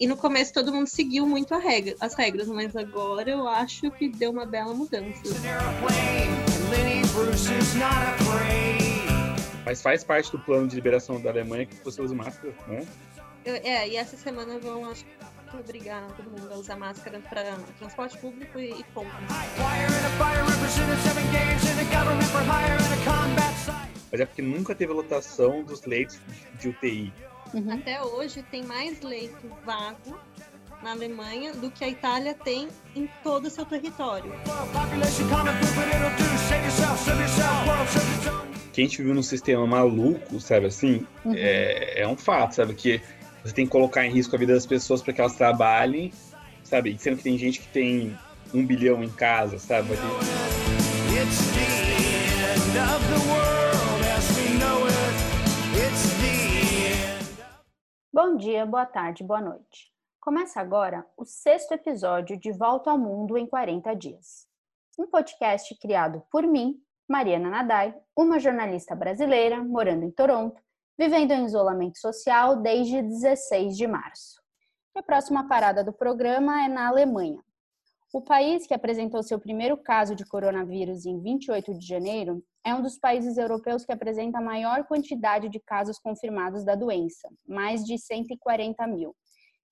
e no começo todo mundo seguiu muito regra, as regras, mas agora eu acho que deu uma bela mudança. Mas faz parte do plano de liberação da Alemanha que você use máscara, né? Eu, é, e essa semana vão, acho que, obrigar todo mundo a usar máscara para transporte público e, e compras. Mas é porque nunca teve lotação dos leitos de UTI. Uhum. Até hoje tem mais leito vago na Alemanha do que a Itália tem em todo o seu território. Que a gente viu num sistema maluco, sabe assim, uhum. é, é um fato, sabe? Que você tem que colocar em risco a vida das pessoas para que elas trabalhem, sabe? Sendo que tem gente que tem um bilhão em casa, sabe? Bom dia, boa tarde, boa noite. Começa agora o sexto episódio de Volta ao Mundo em 40 Dias. Um podcast criado por mim, Mariana Nadai, uma jornalista brasileira morando em Toronto, vivendo em isolamento social desde 16 de março. A próxima parada do programa é na Alemanha. O país que apresentou seu primeiro caso de coronavírus em 28 de janeiro é um dos países europeus que apresenta a maior quantidade de casos confirmados da doença, mais de 140 mil.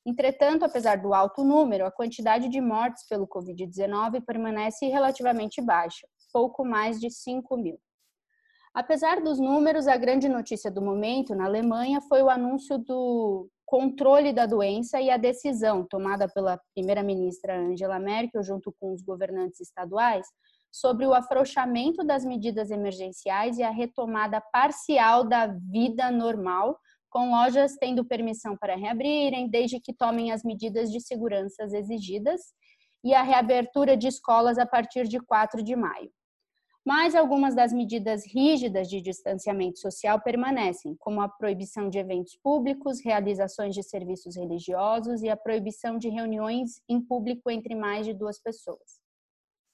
Entretanto, apesar do alto número, a quantidade de mortes pelo Covid-19 permanece relativamente baixa, pouco mais de 5 mil. Apesar dos números, a grande notícia do momento na Alemanha foi o anúncio do controle da doença e a decisão tomada pela primeira-ministra Angela Merkel, junto com os governantes estaduais, sobre o afrouxamento das medidas emergenciais e a retomada parcial da vida normal, com lojas tendo permissão para reabrirem, desde que tomem as medidas de segurança exigidas, e a reabertura de escolas a partir de 4 de maio mas algumas das medidas rígidas de distanciamento social permanecem, como a proibição de eventos públicos, realizações de serviços religiosos e a proibição de reuniões em público entre mais de duas pessoas.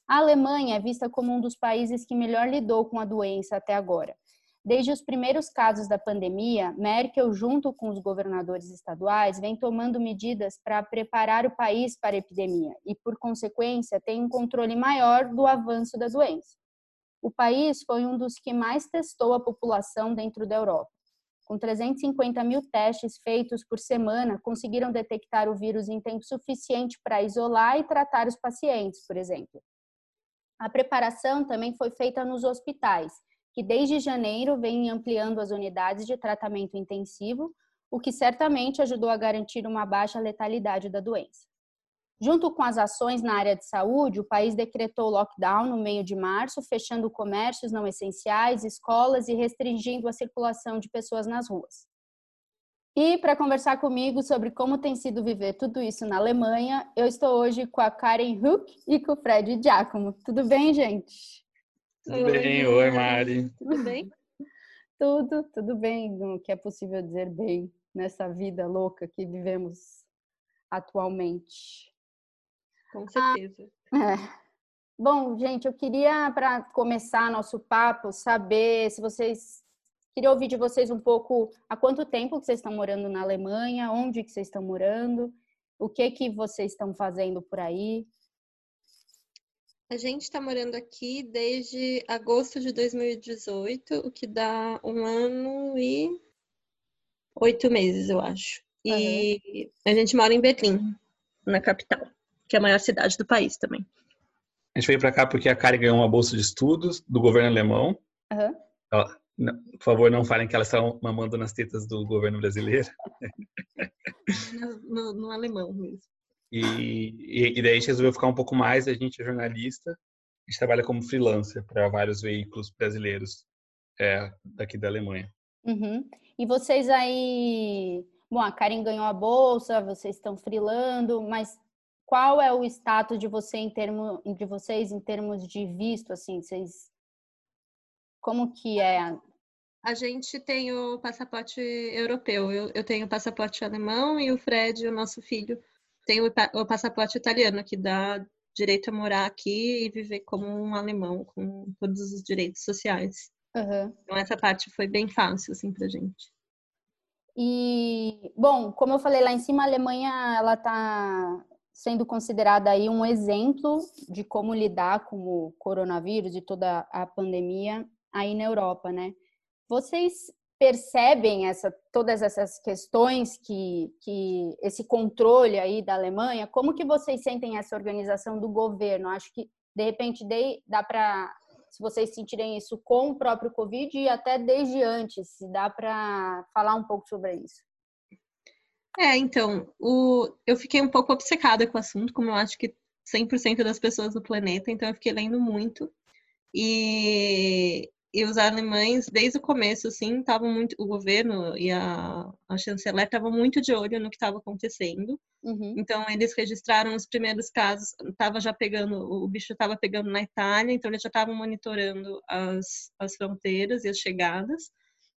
A Alemanha é vista como um dos países que melhor lidou com a doença até agora. Desde os primeiros casos da pandemia, Merkel, junto com os governadores estaduais, vem tomando medidas para preparar o país para a epidemia e, por consequência, tem um controle maior do avanço da doença o país foi um dos que mais testou a população dentro da Europa. Com 350 mil testes feitos por semana, conseguiram detectar o vírus em tempo suficiente para isolar e tratar os pacientes, por exemplo. A preparação também foi feita nos hospitais, que desde janeiro vem ampliando as unidades de tratamento intensivo, o que certamente ajudou a garantir uma baixa letalidade da doença. Junto com as ações na área de saúde, o país decretou lockdown no meio de março, fechando comércios não essenciais, escolas e restringindo a circulação de pessoas nas ruas. E para conversar comigo sobre como tem sido viver tudo isso na Alemanha, eu estou hoje com a Karen Huck e com o Fred Giacomo. Tudo bem, gente? Tudo oi, bem, oi, Mari. Tudo bem? tudo, tudo bem, o que é possível dizer bem nessa vida louca que vivemos atualmente. Com certeza. Ah, é. Bom, gente, eu queria, para começar nosso papo, saber se vocês. Queria ouvir de vocês um pouco há quanto tempo que vocês estão morando na Alemanha, onde que vocês estão morando, o que que vocês estão fazendo por aí. A gente está morando aqui desde agosto de 2018, o que dá um ano e oito meses, eu acho. E uhum. a gente mora em Berlim, na capital que é a maior cidade do país também. A gente veio para cá porque a Kari ganhou uma bolsa de estudos do governo alemão. Uhum. Ela, por favor, não falem que elas estão mamando nas tetas do governo brasileiro. No, no, no alemão mesmo. E, e, e, daí a gente resolveu ficar um pouco mais. A gente é jornalista, a gente trabalha como freelancer para vários veículos brasileiros é, daqui da Alemanha. Uhum. E vocês aí. Bom, a Karen ganhou a bolsa, vocês estão freelando, mas qual é o status de você em termo, de vocês em termos de visto, assim, vocês como que é? A gente tem o passaporte europeu. Eu, eu tenho o passaporte alemão e o Fred, o nosso filho, tem o, o passaporte italiano, que dá direito a morar aqui e viver como um alemão, com todos os direitos sociais. Uhum. Então essa parte foi bem fácil, assim, pra gente. E, bom, como eu falei lá em cima, a Alemanha ela está sendo considerada aí um exemplo de como lidar com o coronavírus e toda a pandemia aí na Europa, né? Vocês percebem essa, todas essas questões que, que esse controle aí da Alemanha? Como que vocês sentem essa organização do governo? Acho que de repente dá para se vocês sentirem isso com o próprio Covid e até desde antes, se dá para falar um pouco sobre isso. É, então, o... eu fiquei um pouco obcecada com o assunto, como eu acho que 100% das pessoas do planeta, então eu fiquei lendo muito. E e os alemães, desde o começo, assim, estavam muito. O governo e a, a chanceler estavam muito de olho no que estava acontecendo. Uhum. Então, eles registraram os primeiros casos, estava já pegando, o bicho estava pegando na Itália, então eles já estavam monitorando as, as fronteiras e as chegadas.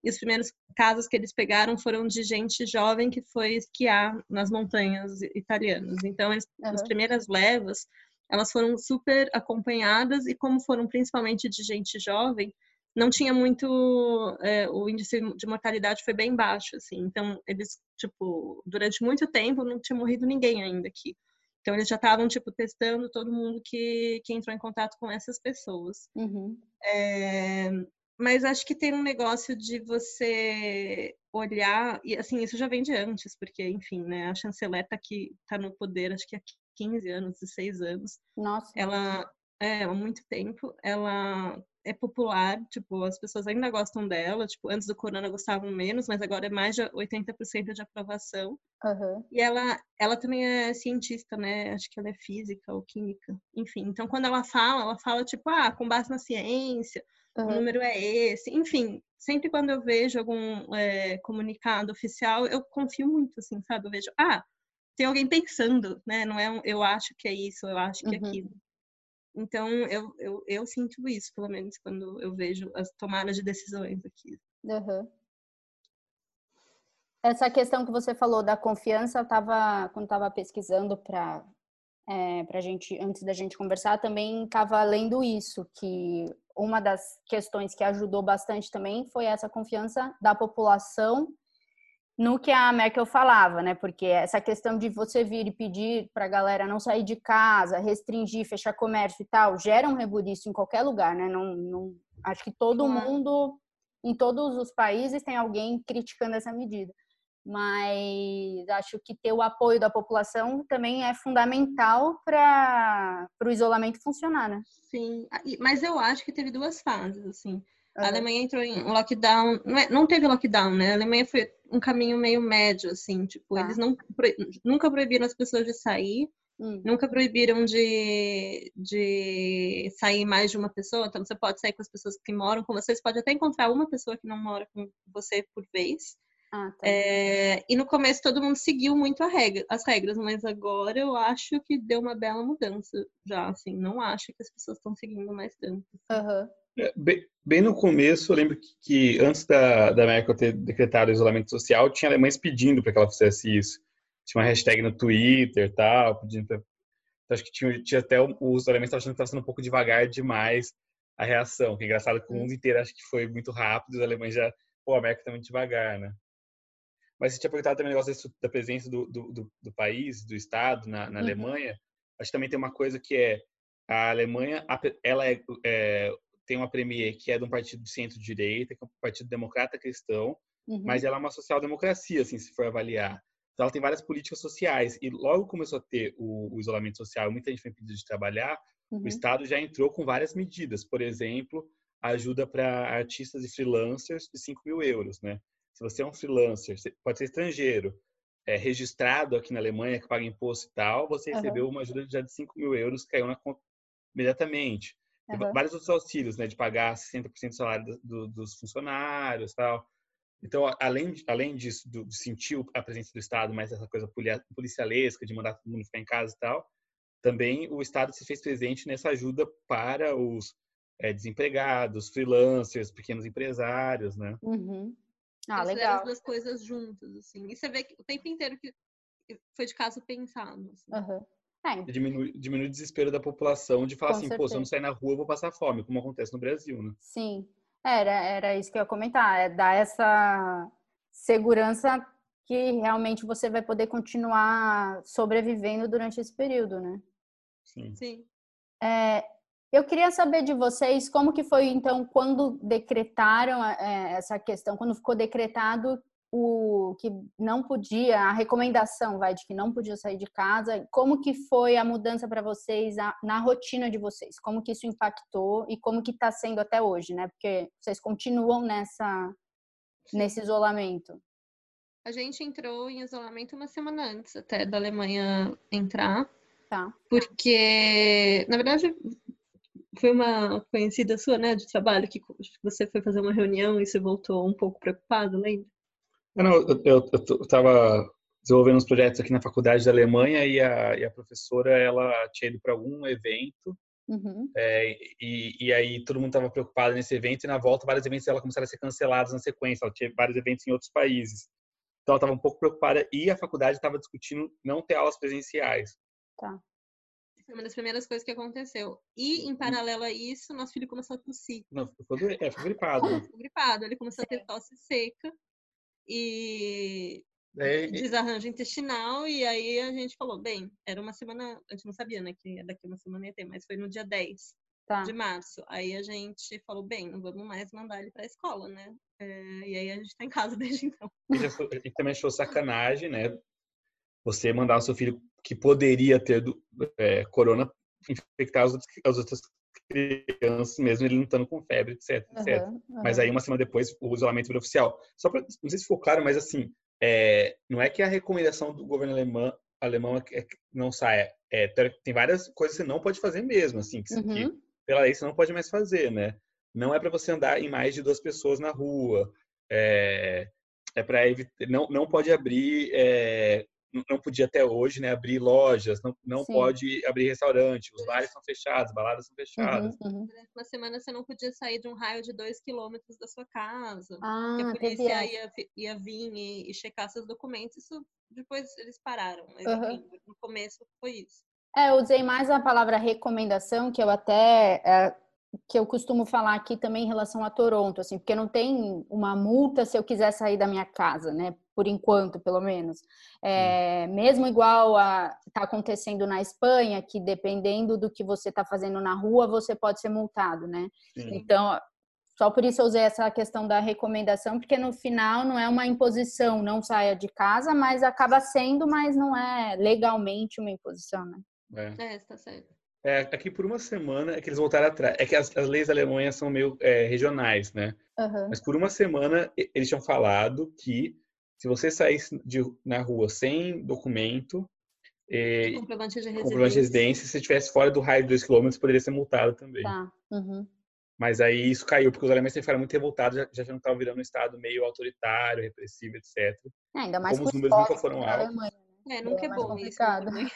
E os primeiros casos que eles pegaram foram de gente jovem que foi esquiar nas montanhas italianas. Então, eles, uhum. as primeiras levas, elas foram super acompanhadas e como foram principalmente de gente jovem, não tinha muito é, o índice de mortalidade foi bem baixo assim então eles tipo durante muito tempo não tinha morrido ninguém ainda aqui então eles já estavam tipo testando todo mundo que, que entrou em contato com essas pessoas uhum. é, mas acho que tem um negócio de você olhar e assim isso já vem de antes porque enfim né a chanceler tá aqui tá no poder acho que há 15 anos 16 anos nossa ela é há muito tempo ela é popular, tipo, as pessoas ainda gostam dela, tipo, antes do corona gostavam menos, mas agora é mais de 80% de aprovação. Uhum. E ela, ela também é cientista, né? Acho que ela é física ou química, enfim. Então, quando ela fala, ela fala, tipo, ah, com base na ciência, uhum. o número é esse. Enfim, sempre quando eu vejo algum é, comunicado oficial, eu confio muito, assim, sabe? Eu vejo, ah, tem alguém pensando, né? Não é um, eu acho que é isso, eu acho que é uhum. aquilo. Então, eu, eu, eu sinto isso, pelo menos, quando eu vejo as tomadas de decisões aqui. Uhum. Essa questão que você falou da confiança, eu tava, quando estava pesquisando para é, pra gente, antes da gente conversar, também estava lendo isso, que uma das questões que ajudou bastante também foi essa confiança da população no que a Merkel falava, né? Porque essa questão de você vir e pedir para a galera não sair de casa, restringir, fechar comércio e tal, gera um rebuliço em qualquer lugar, né? Não, não acho que todo mundo, em todos os países, tem alguém criticando essa medida. Mas acho que ter o apoio da população também é fundamental para o isolamento funcionar, né? Sim, mas eu acho que teve duas fases, assim. A Alemanha entrou em lockdown, não, é, não teve lockdown, né? A Alemanha foi um caminho meio médio, assim, tipo, tá. eles não, nunca proibiram as pessoas de sair, hum. nunca proibiram de, de sair mais de uma pessoa, então você pode sair com as pessoas que moram com você, você pode até encontrar uma pessoa que não mora com você por vez. Ah, tá. é, e no começo todo mundo seguiu muito regra, as regras, mas agora eu acho que deu uma bela mudança já, assim, não acho que as pessoas estão seguindo mais tanto. Assim. Uhum. É, bem, bem, no começo, eu lembro que, que antes da, da Merkel ter decretado o isolamento social, tinha alemães pedindo para que ela fizesse isso. Tinha uma hashtag no Twitter tal, pedindo pra... Então, acho que tinha, tinha até os alemães estavam achando que estava sendo um pouco devagar demais a reação. Que é engraçado que o mundo inteiro acho que foi muito rápido, os alemães já, pô, a Merkel está muito devagar, né? Mas você tinha perguntado também o negócio da presença do, do, do, do país, do Estado na, na uhum. Alemanha. Acho que também tem uma coisa que é a Alemanha, ela é, é tem uma premier que é de um partido de centro-direita, que é um partido democrata cristão, uhum. mas ela é uma social-democracia, assim, se for avaliar. Então, ela tem várias políticas sociais. E logo começou a ter o, o isolamento social, muita gente foi impedida de trabalhar, uhum. o Estado já entrou com várias medidas. Por exemplo, ajuda para artistas e freelancers de 5 mil euros, né? Se você é um freelancer, pode ser estrangeiro, é, registrado aqui na Alemanha, que paga imposto e tal, você recebeu uhum. uma ajuda já de 5 mil euros, caiu na conta imediatamente. Uhum. Vários outros auxílios, né? De pagar 60% do salário do, dos funcionários tal. Então, além, além disso, do, de sentir a presença do Estado, mais essa coisa policialesca, de mandar todo mundo ficar em casa e tal, também o Estado se fez presente nessa ajuda para os é, desempregados, freelancers, pequenos empresários, né? Uhum. Ah, legal. as duas coisas juntas, assim. E você vê que o tempo inteiro que foi de caso pensado. Assim. Uhum. É. Diminui, diminui o desespero da população de falar Com assim, certeza. pô, se eu não sair na rua, eu vou passar fome, como acontece no Brasil, né? Sim. Era, era isso que eu ia comentar, é dar essa segurança que realmente você vai poder continuar sobrevivendo durante esse período, né? Sim. Sim. É, eu queria saber de vocês como que foi então quando decretaram é, essa questão, quando ficou decretado o que não podia, a recomendação vai de que não podia sair de casa, como que foi a mudança para vocês a, na rotina de vocês? Como que isso impactou e como que está sendo até hoje, né? Porque vocês continuam nessa nesse isolamento. A gente entrou em isolamento uma semana antes até da Alemanha entrar. Tá. Porque, na verdade, foi uma conhecida sua, né, de trabalho, que você foi fazer uma reunião e você voltou um pouco preocupado, lembra? Não, eu, eu, eu tava desenvolvendo uns projetos aqui na faculdade da Alemanha e a, e a professora, ela tinha ido para algum evento Uhum. é, e, e, aí todo mundo estava preocupado nesse evento e na volta vários eventos dela começaram a ser cancelados na sequência. Ela tinha vários eventos em outros países. Então ela estava um pouco preocupada e a faculdade estava discutindo não ter aulas presenciais. Tá. Foi uma das primeiras coisas que aconteceu. E, em paralelo a isso, nosso filho começou a tossir. Não, ficou, é, ficou gripado. Né? Ficou gripado. Ele começou a ter tosse seca e é, desarranjo intestinal. E aí a gente falou, bem, era uma semana, a gente não sabia, né, que daqui uma semana ia ter, mas foi no dia 10 tá. de março. Aí a gente falou, bem, não vamos mais mandar ele para a escola, né? É, e aí a gente está em casa desde então. E também achou sacanagem, né? Você mandar o seu filho que poderia ter é, corona infectar as outras, as outras crianças, mesmo ele não estando com febre, etc, etc. Uhum, uhum. Mas aí, uma semana depois, o isolamento virou oficial. Só pra, não sei se ficou claro, mas assim, é, não é que a recomendação do governo alemão, alemão é que não saia. É, tem várias coisas que você não pode fazer mesmo, assim, que, uhum. que pela lei você não pode mais fazer, né? Não é para você andar em mais de duas pessoas na rua. É, é para não não pode abrir é, não podia até hoje, né, abrir lojas, não, não pode abrir restaurante, os bares são fechados, baladas são fechadas. Uhum, uhum. Durante uma semana você não podia sair de um raio de dois quilômetros da sua casa. Ah, a polícia ia, ia vir e, e, checar seus documentos. Isso depois eles pararam, mas uhum. enfim, no começo foi isso. É, eu usei mais a palavra recomendação, que eu até é, que eu costumo falar aqui também em relação a Toronto, assim, porque não tem uma multa se eu quiser sair da minha casa, né? Por enquanto, pelo menos. É, mesmo igual a tá acontecendo na Espanha, que dependendo do que você está fazendo na rua, você pode ser multado, né? Sim. Então, só por isso eu usei essa questão da recomendação, porque no final não é uma imposição, não saia de casa, mas acaba sendo, mas não é legalmente uma imposição, né? É, é tá certo. É, aqui por uma semana é que eles voltaram atrás. É que as, as leis da Alemanha são meio é, regionais, né? Uhum. Mas por uma semana eles tinham falado que se você saísse de, na rua sem documento, é, comprovante de residência. comprovante de residência, se você estivesse fora do raio de 2 km, poderia ser multado também. Tá. Uhum. Mas aí isso caiu, porque os alemães ficaram muito revoltados, já, já não estavam virando um Estado meio autoritário, repressivo, etc. É, ainda mais Como os números nunca foram altos. Alemanha, né? É, nunca é, é bom complicado. isso.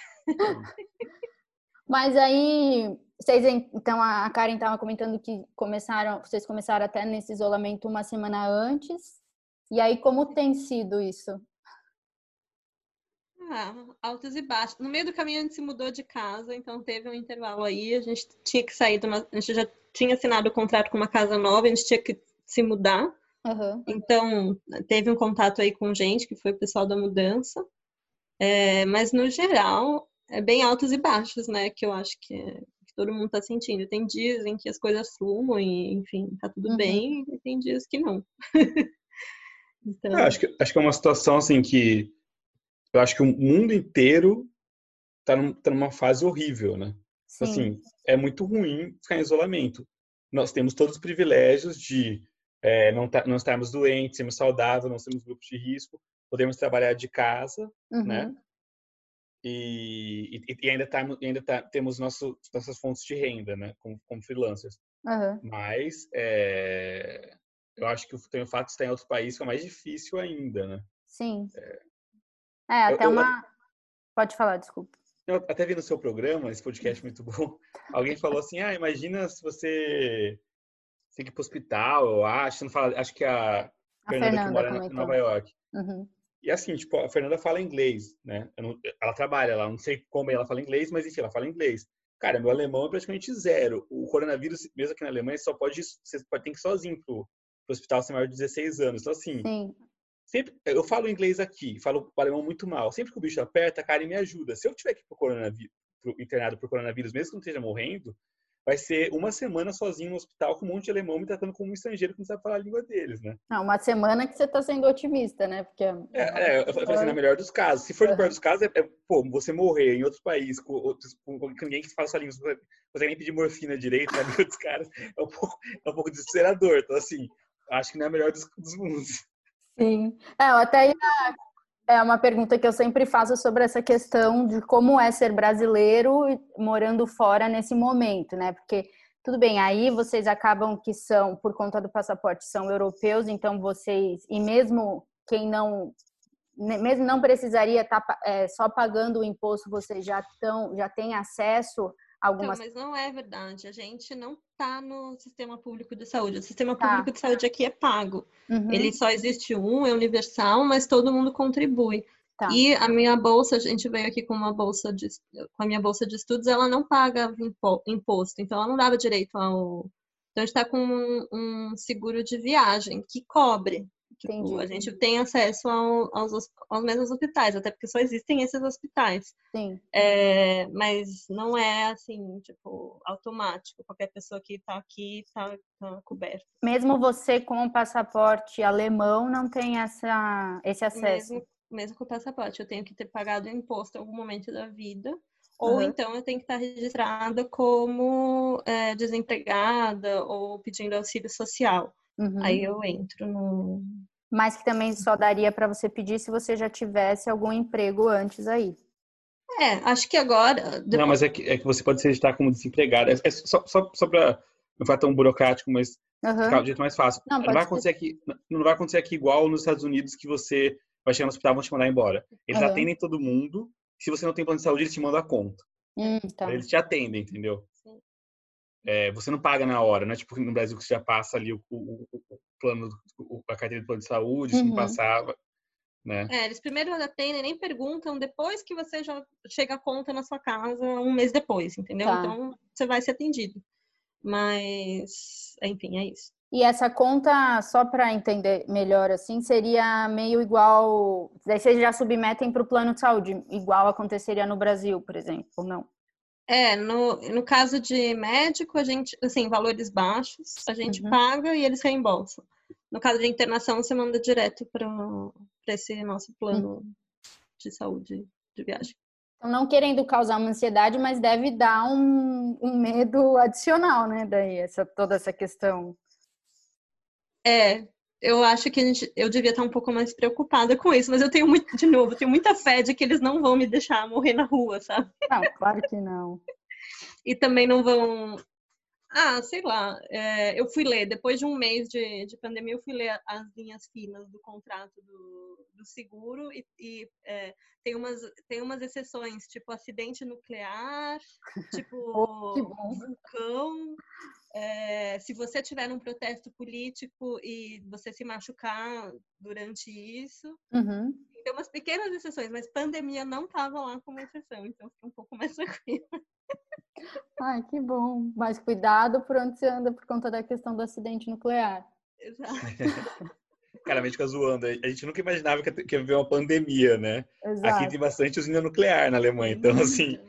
Mas aí, vocês, então a Karen estava comentando que começaram, vocês começaram até nesse isolamento uma semana antes. E aí, como tem sido isso? Ah, altos e baixos. No meio do caminho a gente se mudou de casa, então teve um intervalo aí. A gente tinha que sair de uma. A gente já tinha assinado o contrato com uma casa nova, a gente tinha que se mudar. Uhum. Então, teve um contato aí com gente, que foi o pessoal da mudança. É, mas, no geral, é bem altos e baixos, né? Que eu acho que, é, que todo mundo está sentindo. Tem dias em que as coisas fluem, enfim, tá tudo uhum. bem, e tem dias que não. então... É, acho, que, acho que é uma situação assim que eu acho que o mundo inteiro tá, num, tá numa fase horrível, né? Sim. Assim, é muito ruim ficar em isolamento. Nós temos todos os privilégios de é, não, tá, não estarmos doentes, sermos saudáveis, não sermos grupos de risco, podemos trabalhar de casa, né? uhum. né? e, e, ainda, tá, ainda tá, temos nosso, nossas fontes de renda, né, como, como freelancers. Uhum. Mas é, eu acho que tem o fato de estar em outro país é mais difícil ainda, né? Sim. É, é até eu, uma. Eu, Pode falar, desculpa. Eu até vi no seu programa, esse podcast muito bom, alguém falou assim: ah, imagina se você tem que ir para o hospital, eu acho, não fala, acho que a, a Fernanda, Fernanda que mora em Nova York. Uhum. E assim, tipo, a Fernanda fala inglês, né? Não, ela trabalha lá, não sei como ela fala inglês, mas enfim, ela fala inglês. Cara, meu alemão é praticamente zero. O coronavírus, mesmo aqui na Alemanha, só pode, você pode ter que ir sozinho pro, pro hospital sem maior de 16 anos. Então, assim, Sim. sempre, eu falo inglês aqui, falo alemão muito mal. Sempre que o bicho aperta, a Karen me ajuda. Se eu tiver que ir pro coronavírus, pro, internado por coronavírus, mesmo que não esteja morrendo, vai ser uma semana sozinho no hospital com um monte de alemão me tratando como um estrangeiro que não sabe falar a língua deles, né? Não, uma semana que você tá sendo otimista, né? Porque é, é, eu falei assim, na melhor dos casos. Se for no pior dos casos, é, é, pô, você morrer em outro país com, outros, com ninguém que fala sua língua, você nem pedir morfina direito na língua dos caras, é um pouco, é um pouco desesperador. Então, assim, acho que não é a melhor dos, dos mundos. Sim. É, até ia é uma pergunta que eu sempre faço sobre essa questão de como é ser brasileiro morando fora nesse momento, né? Porque tudo bem, aí vocês acabam que são, por conta do passaporte, são europeus, então vocês, e mesmo quem não, mesmo não precisaria estar tá, é, só pagando o imposto, vocês já, tão, já têm acesso algumas. Não, mas não é verdade. A gente não está no sistema público de saúde. O sistema tá. público de saúde aqui é pago. Uhum. Ele só existe um, é universal, mas todo mundo contribui. Tá. E a minha bolsa, a gente veio aqui com uma bolsa de, com a minha bolsa de estudos, ela não paga imposto, então ela não dava direito ao. Então a gente está com um, um seguro de viagem que cobre. Tipo, a gente tem acesso ao, aos, aos mesmos hospitais, até porque só existem esses hospitais. Sim. É, mas não é assim, tipo, automático. Qualquer pessoa que está aqui está tá coberta. Mesmo você com o passaporte alemão não tem essa, esse acesso? Mesmo, mesmo com o passaporte, eu tenho que ter pagado imposto em algum momento da vida. Ou uhum. então eu tenho que estar registrada como é, desempregada ou pedindo auxílio social. Uhum. Aí eu entro no, mas que também só daria para você pedir se você já tivesse algum emprego antes aí. É, acho que agora. Depois... Não, mas é que, é que você pode se registrar como desempregado. É, é só, só, só para não ficar tão burocrático, mas uhum. ficar do jeito mais fácil. Não, não vai acontecer aqui, não vai acontecer aqui igual nos Estados Unidos que você vai chegar no hospital e vão te mandar embora. Eles uhum. atendem todo mundo. Se você não tem plano de saúde, eles te mandam a conta. Hum, tá. Eles te atendem, entendeu? É, você não paga na hora, não é tipo no Brasil que você já passa ali o, o, o plano, a carteira de plano de saúde, uhum. se não passava. Né? É, eles primeiro atendem, nem perguntam, depois que você já chega a conta na sua casa um mês depois, entendeu? Tá. Então você vai ser atendido. Mas, enfim, é isso. E essa conta, só para entender melhor assim, seria meio igual. Daí vocês já submetem para o plano de saúde, igual aconteceria no Brasil, por exemplo, ou não? É, no, no caso de médico, a gente, assim, valores baixos, a gente uhum. paga e eles reembolsam. No caso de internação, você manda direto para esse nosso plano uhum. de saúde de viagem. Então, não querendo causar uma ansiedade, mas deve dar um, um medo adicional, né? Daí, essa, toda essa questão. É, eu acho que gente, eu devia estar um pouco mais preocupada com isso, mas eu tenho muito, de novo, tenho muita fé de que eles não vão me deixar morrer na rua, sabe? Não, claro que não. e também não vão. Ah, sei lá, é, eu fui ler, depois de um mês de, de pandemia, eu fui ler as linhas finas do contrato do, do seguro e, e é, tem, umas, tem umas exceções, tipo acidente nuclear, tipo oh, vulcão, é, se você tiver um protesto político e você se machucar durante isso, uhum. tem umas pequenas exceções, mas pandemia não estava lá como exceção, então fica um pouco mais tranquila. Ai, que bom. Mas cuidado por onde você anda por conta da questão do acidente nuclear. Exato. Cara, a gente fica zoando. A gente nunca imaginava que ia haver uma pandemia, né? Exato. Aqui tem bastante usina nuclear na Alemanha. Então, assim,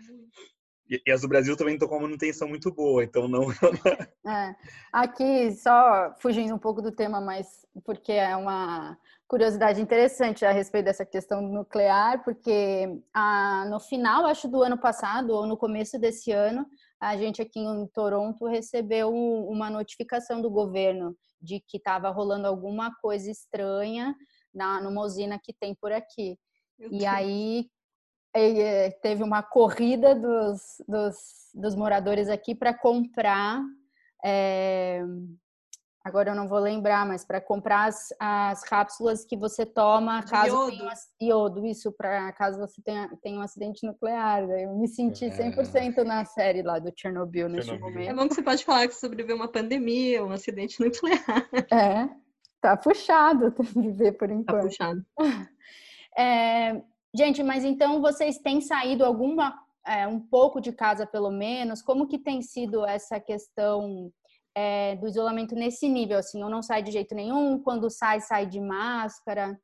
e, as do Brasil também estão com uma manutenção muito boa, então não. é. Aqui, só fugindo um pouco do tema, mas porque é uma curiosidade interessante a respeito dessa questão nuclear, porque ah, no final, acho, do ano passado, ou no começo desse ano, a gente aqui em Toronto recebeu uma notificação do governo de que estava rolando alguma coisa estranha na, numa usina que tem por aqui. E aí teve uma corrida dos, dos, dos moradores aqui para comprar. É, agora eu não vou lembrar, mas para comprar as, as cápsulas que você toma caso iodo. tenha iodo, isso para caso você tenha, tenha um acidente nuclear. Eu me senti 100% é. na série lá do Chernobyl, Chernobyl neste momento. É bom que você pode falar que sobreviveu uma pandemia, um acidente nuclear. É, tá puxado viver por tá enquanto. Tá puxado. É, Gente, mas então vocês têm saído alguma é, um pouco de casa pelo menos? Como que tem sido essa questão é, do isolamento nesse nível? Assim, ou não sai de jeito nenhum? Quando sai, sai de máscara?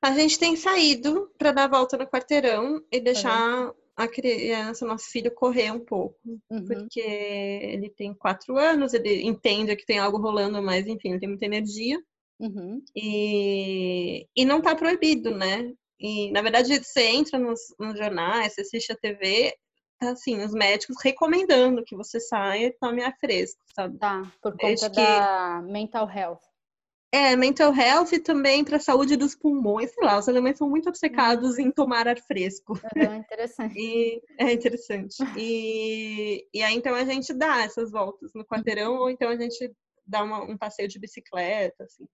A gente tem saído para dar a volta no quarteirão e deixar uhum. a criança, nosso filho, correr um pouco. Uhum. Porque ele tem quatro anos, ele entende que tem algo rolando, mas enfim, ele tem muita energia. Uhum. E, e não tá proibido, né? E, na verdade, você entra nos, nos jornais, você assiste a TV, tá assim, os médicos recomendando que você saia e tome ar fresco, sabe? Tá, por conta da mental health. É, mental health e também para a saúde dos pulmões, sei lá, os alemães são muito obcecados em tomar ar fresco. É interessante. E, é interessante. E, e aí, então, a gente dá essas voltas no quarteirão, ou então a gente dá uma, um passeio de bicicleta, assim.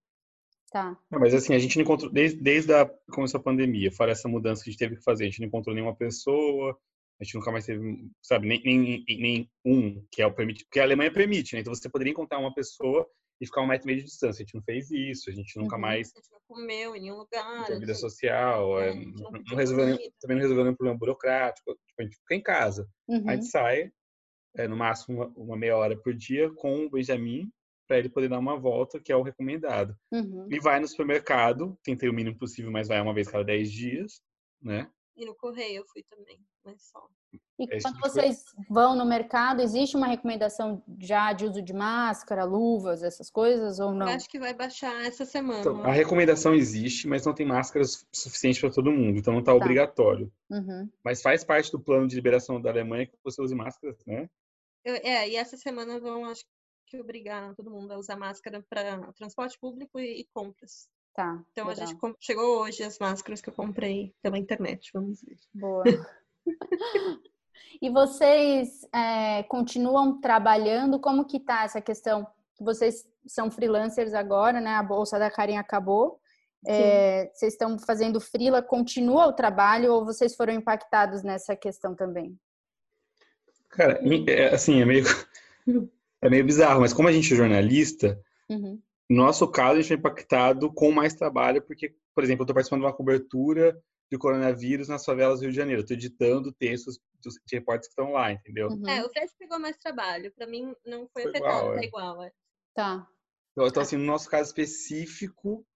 Tá. Não, mas assim, a gente não encontrou, desde, desde a começou a pandemia, fora essa mudança que a gente teve que fazer, a gente não encontrou nenhuma pessoa, a gente nunca mais teve, sabe, nem, nem, nem um, que é o permitido, porque a Alemanha permite, né? Então você poderia encontrar uma pessoa e ficar um metro e meio de distância. A gente não fez isso, a gente nunca uhum. mais. A gente não comeu em nenhum lugar. vida social, é, não, não resolveu, também não resolveu nenhum problema burocrático. Tipo, a gente fica em casa. Uhum. A gente uhum. sai, é, no máximo uma, uma, meia hora por dia, com o Benjamin, para ele poder dar uma volta, que é o recomendado. Uhum. E vai no supermercado, tentei o mínimo possível, mas vai uma vez cada 10 dias, né? E no correio eu fui também, mas só. E é quando vocês vão no mercado, existe uma recomendação já de uso de máscara, luvas, essas coisas ou não? Eu acho que vai baixar essa semana. Então, a recomendação existe, mas não tem máscaras suficientes para todo mundo, então não está tá. obrigatório. Uhum. Mas faz parte do plano de liberação da Alemanha que você use máscaras, né? Eu, é, e essa semana vão, acho que, obrigar todo mundo a usar máscara para transporte público e, e compras. Tá. Então legal. a gente chegou hoje as máscaras que eu comprei pela internet, vamos ver. Boa. e vocês é, continuam trabalhando? Como que tá essa questão? Vocês são freelancers agora, né? A bolsa da Karen acabou. É, vocês estão fazendo freela, continua o trabalho ou vocês foram impactados nessa questão também? Cara, é, assim, é meio, é meio bizarro, mas como a gente é jornalista, uhum. No nosso caso, a gente é impactado com mais trabalho, porque, por exemplo, eu estou participando de uma cobertura de coronavírus nas favelas do Rio de Janeiro. Estou editando textos dos repórteres que estão lá, entendeu? Uhum. É, o Fred pegou mais trabalho. Para mim, não foi, foi afetado, igual, é. igual. É. Tá. Então, então, assim, no nosso caso específico,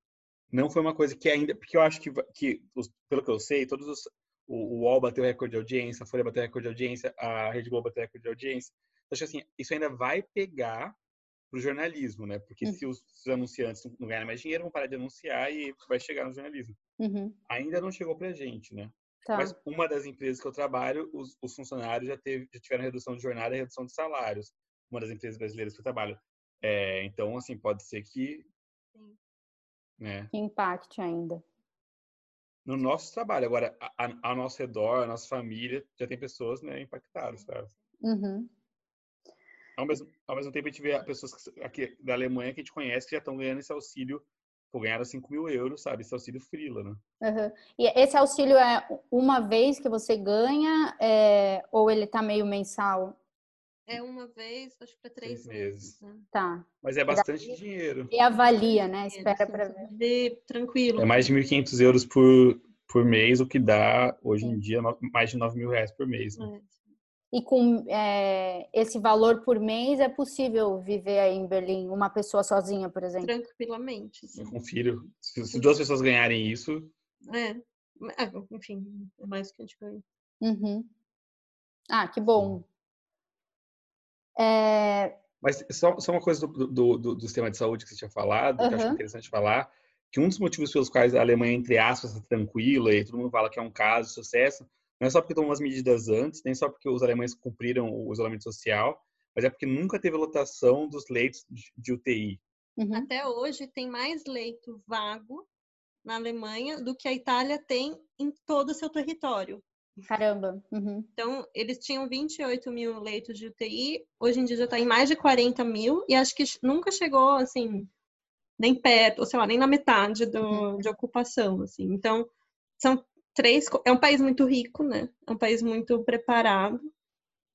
não foi uma coisa que ainda... Porque eu acho que, que pelo que eu sei, todos os... O, o UOL bateu recorde de audiência, a Folha bateu recorde de audiência, a Rede Globo bateu recorde de audiência. Acho assim, isso ainda vai pegar para o jornalismo, né? Porque uhum. se os, os, anunciantes não ganharem mais dinheiro, vão parar de anunciar e vai chegar no jornalismo. Uhum. Ainda não chegou para a gente, né? Tá. Mas uma das empresas que eu trabalho, os, os, funcionários já, teve, já tiveram redução de jornada e redução de salários. Uma das empresas brasileiras que eu trabalho. É, então, assim, pode ser que... Sim. Né? Que impacte ainda. No nosso trabalho. Agora, ao nosso redor, a nossa família, já tem pessoas né, impactadas, sabe? Uhum. Ao mesmo, ao mesmo tempo, a gente vê pessoas aqui da Alemanha que a gente conhece que já estão ganhando esse auxílio, por ganhar 5 mil euros, sabe? Esse auxílio frila, né? Uhum. E esse auxílio é uma vez que você ganha é, ou ele tá meio mensal? É uma vez, acho que para três, três meses. Né? Tá. Mas é bastante e dinheiro. E avalia, né? Espera para ver. Tranquilo. É mais de 1.500 euros por, por mês, o que dá, hoje em dia, mais de 9 mil reais por mês. Né? É e com é, esse valor por mês é possível viver aí em Berlim, uma pessoa sozinha, por exemplo? Tranquilamente. Sim. Com filho. Se, se, duas pessoas ganharem isso. É. é enfim, é mais que a gente ganha. Uhum. Ah, que bom. É... Mas só, só uma coisa do, do, do, do, sistema de saúde que você tinha falado, uhum. que eu acho interessante falar, que um dos motivos pelos quais a Alemanha, entre aspas, está tranquila e todo mundo fala que é um caso de sucesso, não é só porque tomou as medidas antes, nem só porque os alemães cumpriram o isolamento social, mas é porque nunca teve lotação dos leitos de UTI. Uhum. Até hoje tem mais leito vago na Alemanha do que a Itália tem em todo o seu território. Caramba. Uhum. Então, eles tinham 28 mil leitos de UTI, hoje em dia já está em mais de 40 mil, e acho que nunca chegou, assim, nem perto, ou sei lá, nem na metade do, uhum. de ocupação, assim. Então, são três. É um país muito rico, né? É um país muito preparado,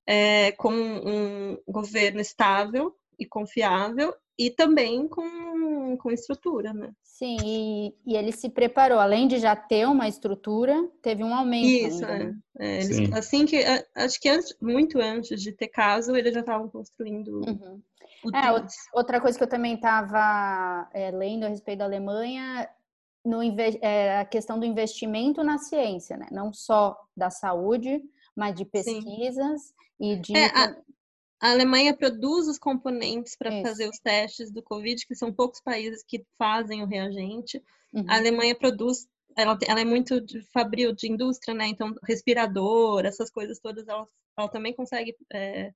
é, com um governo estável e confiável e também com, com estrutura, né? Sim, e, e, ele se preparou, além de já ter uma estrutura, teve um aumento. Isso, ainda, é. é eles, assim que acho que antes, muito antes de ter caso, eles já estavam construindo. Uhum. É, outra coisa que eu também estava é, lendo a respeito da Alemanha no, é, a questão do investimento na ciência, né? Não só da saúde, mas de pesquisas Sim. e de. É, a, a, Alemanha produz os componentes para fazer os testes do Covid, que são poucos países que fazem o reagente. Uhum. A Alemanha produz. Ela, ela, é muito de fabril de indústria, né? Então, respirador, essas coisas todas, ela, ela também consegue é,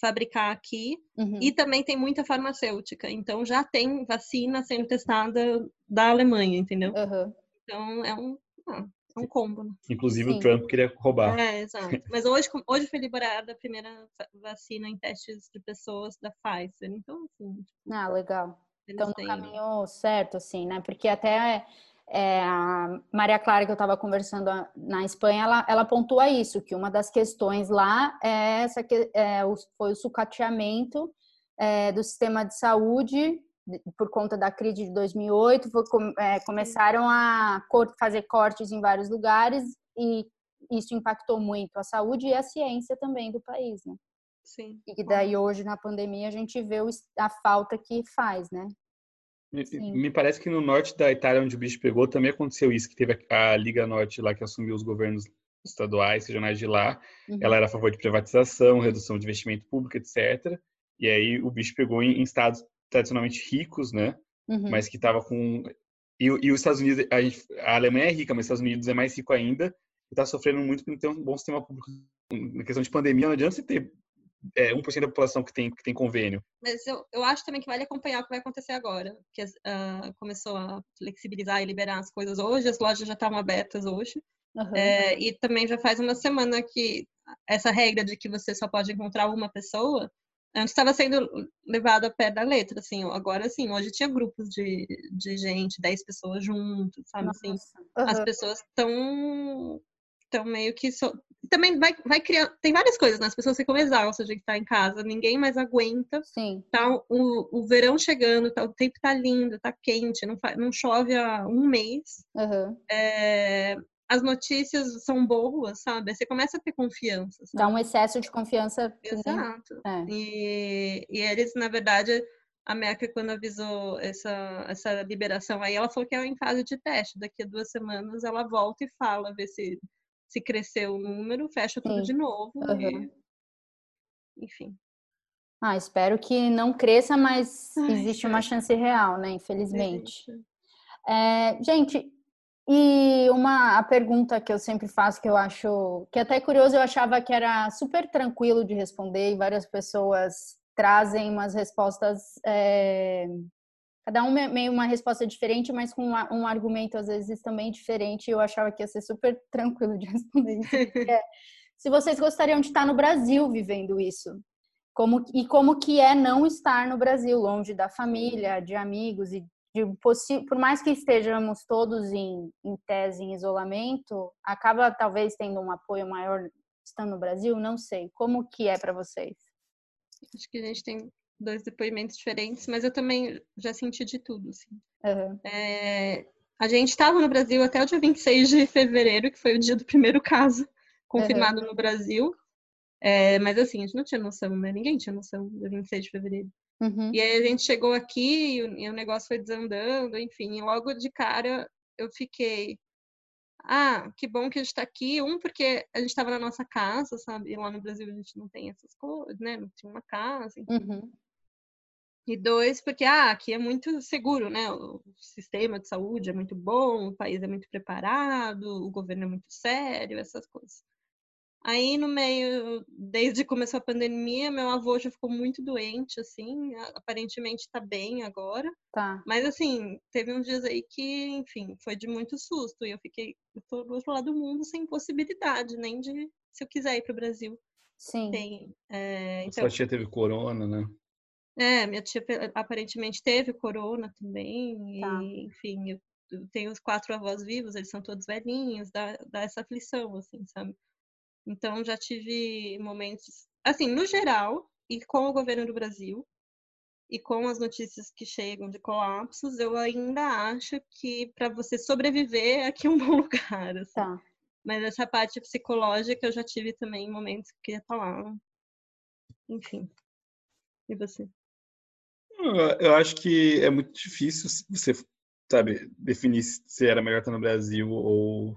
fabricar aqui. Uhum. E também tem muita farmacêutica. Então já tem vacina sendo testada da Alemanha, entendeu? Uhum. Então é um, ah, é um combo. Né? Inclusive Sim. o Trump queria roubar. É, exato. Mas hoje, hoje foi liberada a primeira vacina em testes de pessoas da Pfizer. Então, assim. Tipo, ah, legal. Então, no caminho certo, assim, né? Porque até é, a Maria Clara, que eu estava conversando na Espanha, ela, ela pontua isso, que uma das questões lá é essa que é, foi o sucateamento é, do sistema de saúde por conta da crise de 2008, foi, é, começaram a fazer cortes em vários lugares e isso impactou muito a saúde e a ciência também do país, né? Sim. E daí hoje na pandemia a gente vê a falta que faz, né? Me parece que no norte da Itália, onde o bicho pegou, também aconteceu isso, que teve a, Liga Norte lá que assumiu os governos estaduais, regionais de lá. Uhum. Ela era a favor de privatização, redução de investimento público, etc. E aí o bicho pegou em, em estados tradicionalmente ricos, né? Uhum. Mas que tava com... E, e, os Estados Unidos, a, gente, a, Alemanha é rica, mas os Estados Unidos é mais rico ainda. E está sofrendo muito porque não tem um bom sistema público. Na questão de pandemia, não adianta você ter é, 1% da população que tem, que tem convênio. Mas eu, eu acho também que vale acompanhar o que vai acontecer agora, que uh, começou a flexibilizar e liberar as coisas hoje, as lojas já estavam abertas hoje. Uhum. É, e também já faz uma semana que essa regra de que você só pode encontrar uma pessoa antes estava sendo levado a pé da letra, assim, agora sim, hoje tinha grupos de, de gente, 10 pessoas juntos, sabe, Nossa. assim, uhum. as pessoas estão então, meio que so... também vai, vai criar. Tem várias coisas, né? As pessoas ficam exaustas de estar em casa, ninguém mais aguenta. Sim. Tá o, o verão chegando, tá, o tempo tá lindo, tá quente, não, não chove há um mês. Uhum. É, as notícias são boas, sabe? Você começa a ter confiança. Sabe? Dá um excesso de confiança. Exato. É. E, e eles, na verdade, a Merkel, quando avisou essa, essa liberação aí, ela falou que é em fase de teste. Daqui a duas semanas ela volta e fala, ver se se cresceu o número, fecha tudo Sim. de novo. Uhum. E... Enfim. Ah, espero que não cresça, mas Ai, existe uma chance real, né? Infelizmente. É, gente, e uma a pergunta que eu sempre faço, que eu acho que é até curioso, eu achava que era super tranquilo de responder, e várias pessoas trazem umas respostas é, cada um meio uma resposta diferente, mas com um argumento às vezes também diferente. Eu achava que ia ser super tranquilo de responder isso. É, se vocês gostariam de estar no Brasil vivendo isso, como e como que é não estar no Brasil, longe da família, de amigos e de por mais que estejamos todos em, em tese em isolamento, acaba talvez tendo um apoio maior estando no Brasil, não sei. Como que é para vocês? Acho que a gente tem dois depoimentos diferentes, mas eu também já senti de tudo. Assim. Uhum. É, a gente estava no Brasil até o dia 26 de fevereiro, que foi o dia do primeiro caso confirmado uhum. no Brasil. É, mas assim, a gente não tinha noção, né? Ninguém tinha noção do 26 de fevereiro. Uhum. E aí a gente chegou aqui e o, e o negócio foi desandando, enfim. E logo de cara eu fiquei. Ah, que bom que a gente está aqui. Um, porque a gente estava na nossa casa, sabe? E lá no Brasil a gente não tem essas coisas, né? Não tinha uma casa. Uhum. E dois, porque ah, aqui é muito seguro, né? O sistema de saúde é muito bom, o país é muito preparado, o governo é muito sério, essas coisas. Aí no meio, desde que começou a pandemia, meu avô já ficou muito doente, assim, aparentemente tá bem agora. Tá. Mas assim, teve uns dias aí que, enfim, foi de muito susto. E eu fiquei, eu tô do outro lado do mundo sem possibilidade, nem de se eu quiser ir pro Brasil. Sim. Tem, é, então... Sua tia teve corona, né? É, minha tia aparentemente teve corona também, tá. e, enfim, eu, eu tenho os quatro avós vivos, eles são todos velhinhos, dá, dá essa aflição, assim, sabe? Então já tive momentos, assim, no geral, e com o governo do Brasil, e com as notícias que chegam de colapsos, eu ainda acho que para você sobreviver aqui é um bom lugar. Assim. Tá. Mas essa parte psicológica eu já tive também momentos que eu queria estar lá. Enfim. E você? Eu acho que é muito difícil você sabe, definir se era melhor estar no Brasil ou,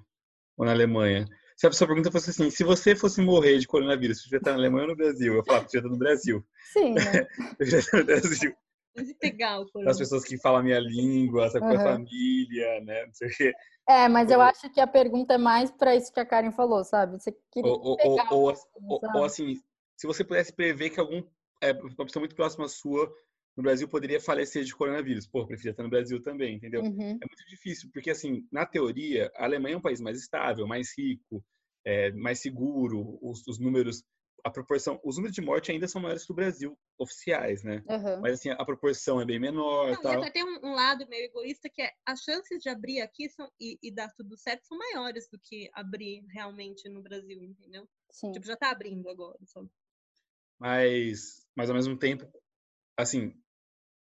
ou na Alemanha. Se a sua pergunta fosse assim, se você fosse morrer de coronavírus, você ia estar na Alemanha ou no Brasil? Eu falava que você ia estar no Brasil. Sim, né? eu estar no Brasil. pegar o As pessoas que falam a minha língua, sabe, uhum. com a família, né? Não sei o quê. É, mas eu acho que a pergunta é mais para isso que a Karen falou, sabe? Você queria ou, ou, ou, ou, ou assim, se você pudesse prever que algum é, uma pessoa muito próxima sua no Brasil poderia falecer de coronavírus. Pô, preferia estar no Brasil também, entendeu? Uhum. É muito difícil, porque assim, na teoria, a Alemanha é um país mais estável, mais rico, é, mais seguro, os, os, números, a proporção, os números de morte ainda são maiores que o Brasil, oficiais, né? Uhum. Mas assim, a proporção é bem menor. Não, tal. E até tem um, um, lado meio egoísta que é as chances de abrir aqui são, e, e, dar tudo certo são maiores do que abrir realmente no Brasil, entendeu? Sim. Tipo, já tá abrindo agora, sabe? Mas, mas ao mesmo tempo, assim,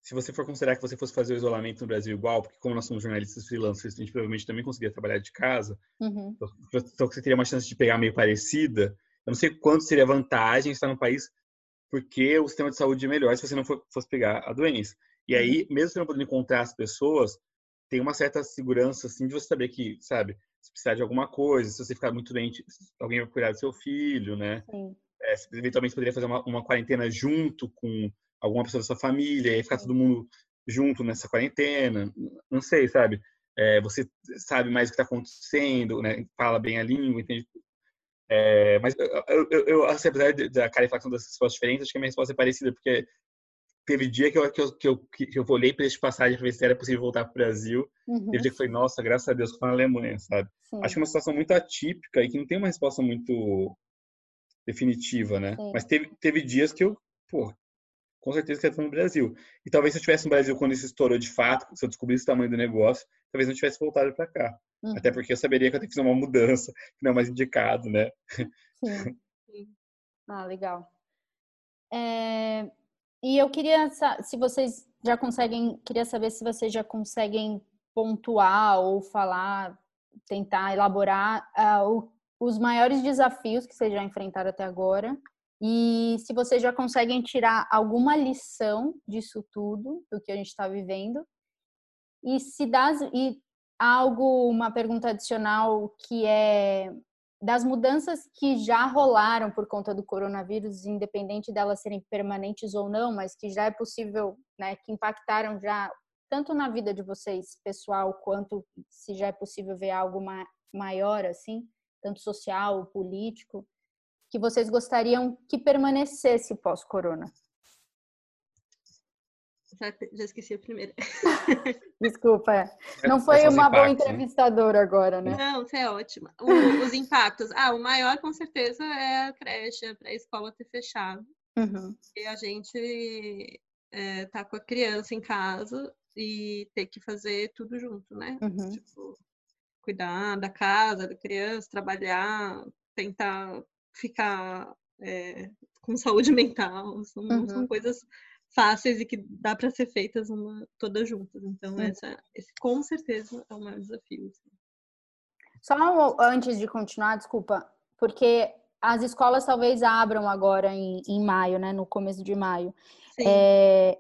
se você for considerar que você fosse fazer o isolamento no Brasil igual, porque como nós somos jornalistas freelancers, a gente provavelmente também conseguiria trabalhar de casa, uhum. então, então você teria uma chance de pegar meio parecida. Eu não sei quanto seria vantagem estar no país, porque o sistema de saúde é melhor se você não for, fosse pegar a doença. E aí, uhum. mesmo você não podendo encontrar as pessoas, tem uma certa segurança, assim, de você saber que, sabe, se precisar de alguma coisa, se você ficar muito doente, alguém vai cuidar do seu filho, né? Sim. É, eventualmente poderia fazer uma, uma quarentena junto com alguma pessoa da sua família, e aí ficar todo mundo junto nessa quarentena, não sei, sabe? É, você sabe mais o que está acontecendo, né? Fala bem a língua, entende? É, mas eu, eu, eu assim, apesar da carifação das respostas diferentes, acho que a minha resposta é parecida, porque teve dia que eu, que eu, que eu, que eu olhei para esse passagem para ver se era possível voltar para o Brasil. Uhum. Teve dia que foi, nossa, graças a Deus que foi na Alemanha, sabe? Sim. Acho que é uma situação muito atípica e que não tem uma resposta muito definitiva, né? Sim. Mas teve, teve dias que eu, pô, com certeza que estar no Brasil. E talvez se eu estivesse no Brasil quando isso estourou de fato, se eu descobrisse o tamanho do negócio, talvez não tivesse voltado para cá. Uhum. Até porque eu saberia que eu tenho que fazer uma mudança, que não é mais indicado, né? Sim. Ah, legal. É... E eu queria, se vocês já conseguem, queria saber se vocês já conseguem pontuar ou falar, tentar elaborar uh, o, os maiores desafios que vocês já enfrentaram até agora e se vocês já conseguem tirar alguma lição disso tudo, do que a gente está vivendo, e se dá e algo, uma pergunta adicional que é das mudanças que já rolaram por conta do coronavírus, independente delas serem permanentes ou não, mas que já é possível, né, que impactaram já tanto na vida de vocês pessoal quanto se já é possível ver algo ma maior assim, tanto social, político que vocês gostariam que permanecesse pós-corona? Já esqueci a primeira. Desculpa, é. não foi uma boa né? entrevistadora agora, né? Não, você é ótima. O, os impactos. Ah, o maior com certeza é a creche, a pré-escola ter fechado. Uhum. E a gente é, tá com a criança em casa e ter que fazer tudo junto, né? Uhum. Tipo, cuidar da casa, da criança, trabalhar, tentar ficar é, com saúde mental. São, uhum. são, coisas fáceis e que dá para ser feitas uma, todas juntas. Então, uhum. essa, esse com certeza é o maior desafio. Assim. Só antes de continuar, desculpa, porque as escolas talvez abram agora em, em maio, né? No começo de maio. É,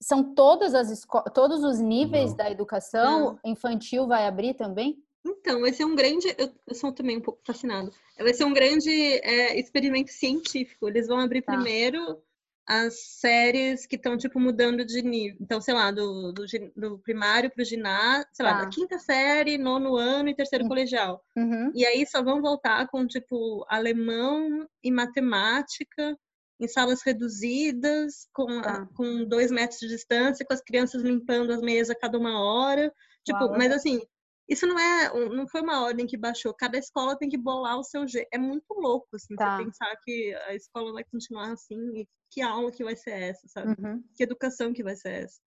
são todas as escolas, todos os níveis Não. da educação Não. infantil vai abrir também? Então, vai ser um grande. Eu, eu sou também um pouco fascinado. Vai ser um grande é, experimento científico. Eles vão abrir tá. primeiro as séries que estão, tipo, mudando de nível. Então, sei lá, do, do, do primário para o ginásio, sei tá. lá, da quinta série, nono ano e terceiro uhum. colegial. Uhum. E aí só vão voltar com, tipo, alemão e matemática em salas reduzidas, com, tá. com dois metros de distância, com as crianças limpando as mesas a cada uma hora. Tipo, Uau. mas assim, isso não é, não foi uma ordem que baixou. Cada escola tem que bolar o seu jeito. É muito louco, assim, tá. você pensar que a escola vai continuar assim e que aula que vai ser essa, sabe? Uhum. Que educação que vai ser essa.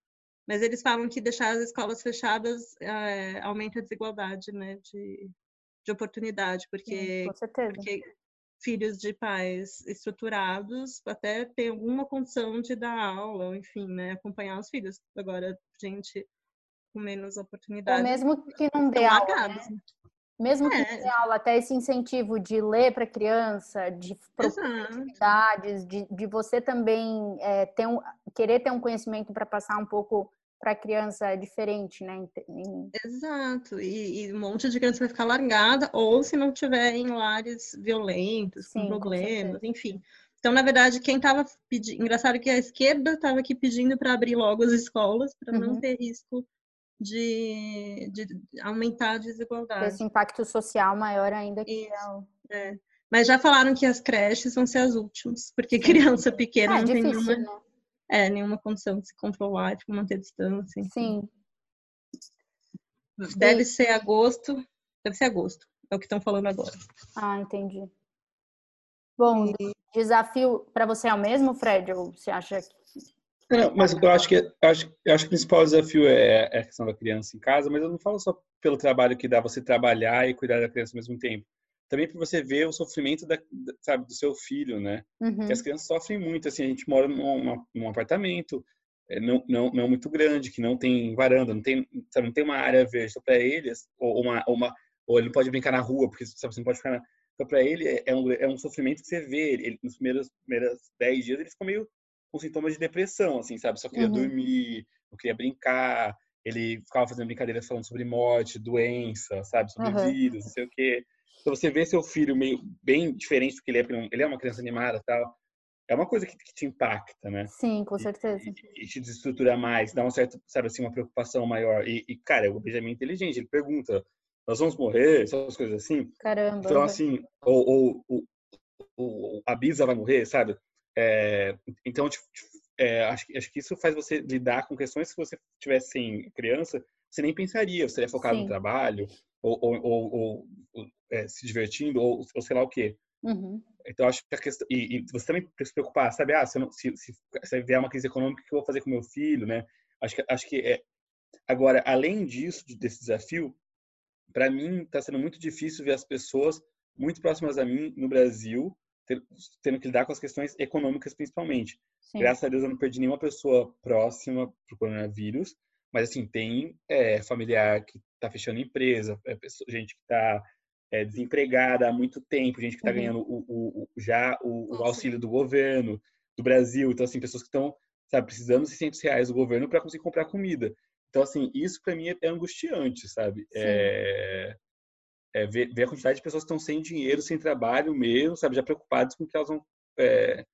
Mas eles falam que deixar as escolas fechadas é, aumenta a desigualdade, né, de, de oportunidade, porque, Sim, porque filhos de pais estruturados até tem alguma condição de dar aula, enfim, né, acompanhar os filhos. Agora, gente com menos oportunidades. Ou mesmo que não dê aula, né? Mesmo que é. tenha aula, até esse incentivo de ler para criança, de atividades, de, de você também é, ter um, querer ter um conhecimento para passar um pouco para a criança é diferente, né? Em... Exato, e, e, um monte de criança vai ficar largada, ou se não tiver em lares violentos, Sim, com problemas, com enfim. Então, na verdade, quem estava pedindo. Engraçado que a esquerda estava aqui pedindo para abrir logo as escolas, para uhum. não ter risco de, de, aumentar a desigualdade. Esse impacto social maior ainda que é, é. Mas já falaram que as creches vão ser as últimas, porque criança pequena é, não difícil, tem nenhuma. Né? É, nenhuma condição de se controlar, de manter distância. Sim. Deve Sim. ser agosto. Deve ser agosto. É o que estão falando agora. Ah, entendi. Bom, e... desafio para você é o mesmo, Fred? Ou você acha que. Não, mas eu acho que, acho, acho que o principal desafio é, é a questão da criança em casa, mas eu não falo só pelo trabalho que dá você trabalhar e cuidar da criança ao mesmo tempo também para você ver o sofrimento da, sabe, do seu filho, né? Uhum. as crianças sofrem muito, assim, a gente mora num, num apartamento é, não, não, não muito grande, que não tem varanda, não tem, sabe, não tem uma área verde. Então, para eles, ou, uma, ou, uma, ou ele não pode brincar na rua, porque sabe, você não pode ficar na... Então, para ele, é, é um, é um sofrimento que você vê. Ele, nos primeiros, primeiros 10 dias, ele ficou meio com sintomas de depressão, assim, sabe? Só queria uhum. dormir, não queria brincar. Ele ficava fazendo brincadeiras falando sobre morte, doença, sabe? Sobre uhum. vírus, não sei o quê. Então você vê seu filho meio bem diferente do que ele é, porque ele é uma criança animada tal, é uma coisa que, que te impacta, né? Sim, com certeza. E, e, te desestrutura mais, dá uma certa, sabe assim, uma preocupação maior. E, e, cara, o Benjamin é inteligente, ele pergunta, nós vamos morrer, essas coisas assim. Caramba. Então, assim, ou, ou, ou, a Bisa vai morrer, sabe? É, então, tipo, é, acho, acho que isso faz você lidar com questões que você tivesse sem criança, você nem pensaria, você seria focado Sim. no trabalho, ou, ou, ou, ou é, se divertindo, ou, ou, sei lá o quê. Uhum. Então, acho que a questão. E, e, você também tem que se preocupar, sabe? Ah, se, não, se, se, se, vier uma crise econômica, o que eu vou fazer com meu filho, né? Acho que, acho que é. Agora, além disso, desse desafio, para mim está sendo muito difícil ver as pessoas muito próximas a mim no Brasil tendo que lidar com as questões econômicas principalmente. Sim. Graças a Deus eu não perdi nenhuma pessoa próxima pro coronavírus, mas assim tem é, familiar que está fechando empresa, é, pessoa, gente que está é, desempregada há muito tempo, gente que está uhum. ganhando o, o, o, já o, auxílio do governo do Brasil. Então, assim, pessoas que estão precisando de 600 reais do governo para conseguir comprar comida. Então, assim, isso para mim é, é angustiante, sabe? É, ver, ver, a quantidade de pessoas que estão sem dinheiro, sem trabalho mesmo, sabe? Já preocupadas com o que elas vão é,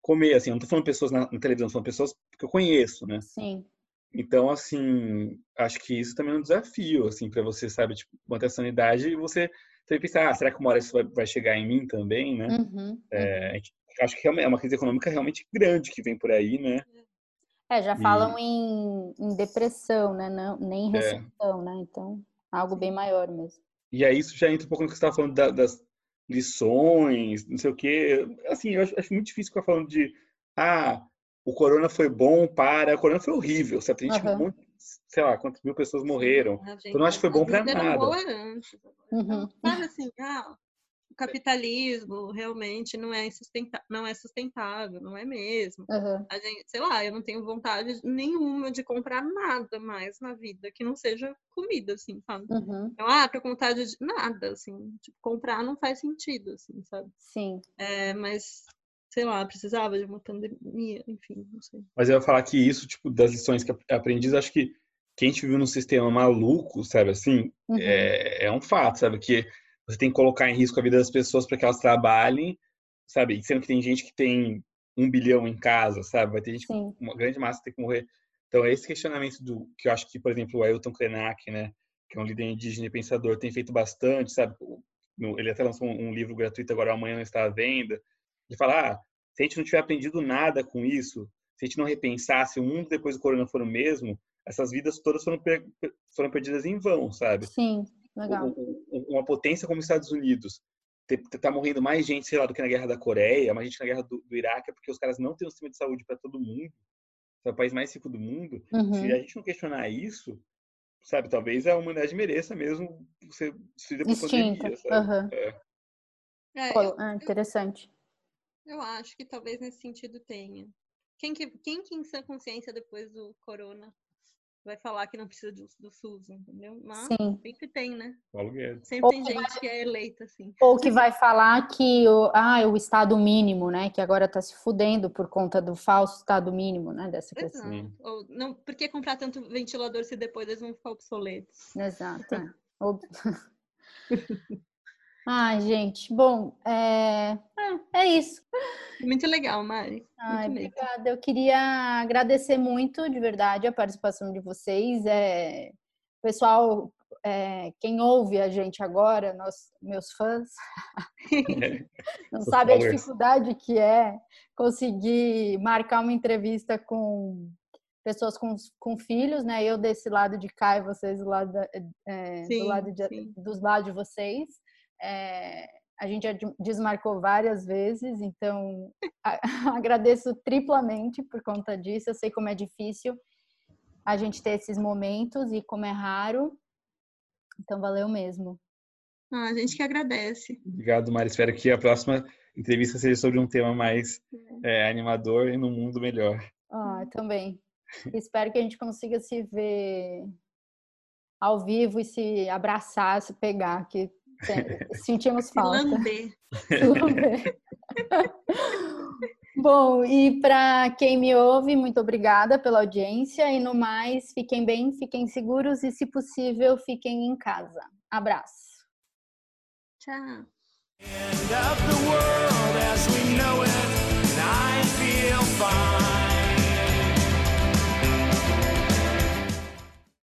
comer. Assim, eu não estou falando pessoas na, na televisão, falando pessoas que eu conheço, né? Sim. Então, assim, acho que isso também é um desafio, assim, para você, sabe, tipo, manter a sanidade e você também pensar, ah, será que uma hora isso vai, vai chegar em mim também, né? Uhum, é, uhum. acho que é uma crise econômica realmente grande que vem por aí, né? É, já falam e... em, em, depressão, né? Não, nem em é. recessão, é. né? Então, algo bem maior mesmo. E aí isso já entra um pouco no que você estava falando da, das lições, não sei o quê. Assim, eu acho, acho muito difícil ficar falando de, ah, o corona foi bom para. O corona foi horrível, certo? A gente, uhum. muito, sei lá, quantas mil pessoas morreram. Gente, eu não acho que foi bom para nada. Antes, uhum. Sabe assim, ah, capitalismo realmente não é, sustenta não é sustentável, não é mesmo. Uhum. A gente, sei lá, eu não tenho vontade nenhuma de comprar nada mais na vida que não seja comida, assim, sabe? Uhum. Então, ah, tô com vontade de nada, assim, tipo, comprar não faz sentido, assim, sabe? Sim. É, mas sei lá, precisava de uma pandemia, enfim, não sei. Mas eu ia falar que isso, tipo, das lições que aprendi, acho que quem a gente vive num sistema maluco, sabe, assim, uhum. é, é um fato, sabe, que você tem que colocar em risco a vida das pessoas para que elas trabalhem, sabe, sendo que tem gente que tem um bilhão em casa, sabe, vai ter gente, Sim. uma grande massa tem que morrer. Então, esse questionamento do, que eu acho que, por exemplo, o Ailton Krenak, né, que é um líder indígena e pensador, tem feito bastante, sabe, ele até lançou um livro gratuito agora, amanhã não está à venda, de falar, ah, se a gente não tiver aprendido nada com isso, se a gente não repensar, se o mundo depois do corona for o mesmo, essas vidas todas foram, per foram perdidas em vão, sabe? Sim, legal. Uma potência como os Estados Unidos tá morrendo mais gente, sei lá, do que na guerra da Coreia, mais gente na guerra do, do Iraque, é porque os caras não têm um sistema de saúde para todo mundo. É o país mais rico do mundo. Uhum. Se a gente não questionar isso, sabe, talvez a humanidade mereça mesmo ser destruída por pandemia, sabe? Uhum. É. É, eu, ah, interessante. Eu acho que talvez nesse sentido tenha. Quem que, quem que em sua consciência depois do corona vai falar que não precisa do, do SUS, entendeu? Mas Sim. sempre tem, né? Paulo Guedes. Sempre Ou tem que gente que é eleita, assim. Ou que vai falar que o, ah, o estado mínimo, né? Que agora está se fudendo por conta do falso estado mínimo, né? Dessa questão. Exato. Ou, não, por que comprar tanto ventilador se depois eles vão ficar obsoletos? Exato. é. Ai, gente. Bom, é, é, é isso. Muito legal, Mari. Ai, Muito mesmo. obrigada. Eu queria agradecer muito, de verdade, a participação de vocês. É, pessoal, é, quem ouve a gente agora, nós, meus fãs, não sabe a dificuldade que é conseguir marcar uma entrevista com pessoas com, com filhos, né? Eu desse lado de cá e vocês do lado, da- é, do Sim, lado de, dos lados de vocês. É, a gente já de- desmarcou várias vezes, então a- agradeço triplamente por conta disso. Eu sei como é difícil a gente ter esses momentos e como é raro. Então valeu mesmo. Ah, a gente que agradece. Obrigado, Mari. Espero que a próxima entrevista seja sobre um tema mais é, animador e num mundo melhor. Ah, também. Espero que a gente consiga se ver ao vivo e se abraçar, se pegar, que Sentimos falta. Lamber. Lamber. Bom, e para quem me ouve, muito obrigada pela audiência. E no mais, fiquem bem, fiquem seguros e, se possível, fiquem em casa. Abraço. Tchau.